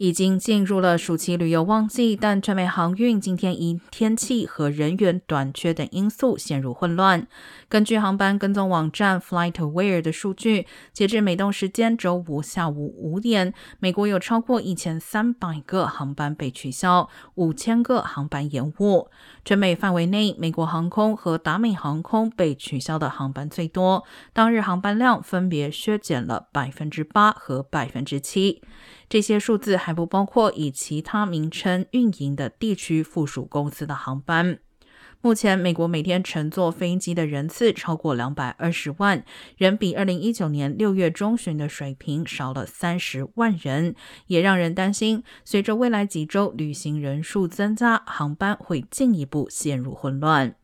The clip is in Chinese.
已经进入了暑期旅游旺季，但全美航运今天因天气和人员短缺等因素陷入混乱。根据航班跟踪网站 FlightAware 的数据，截至美东时间周五下午五点，美国有超过一千三百个航班被取消，五千个航班延误。全美范围内，美国航空和达美航空被取消的航班最多，当日航班量分别削减了百分之八和百分之七。这些数字还还不包括以其他名称运营的地区附属公司的航班。目前，美国每天乘坐飞机的人次超过两百二十万，仍比二零一九年六月中旬的水平少了三十万人，也让人担心，随着未来几周旅行人数增加，航班会进一步陷入混乱。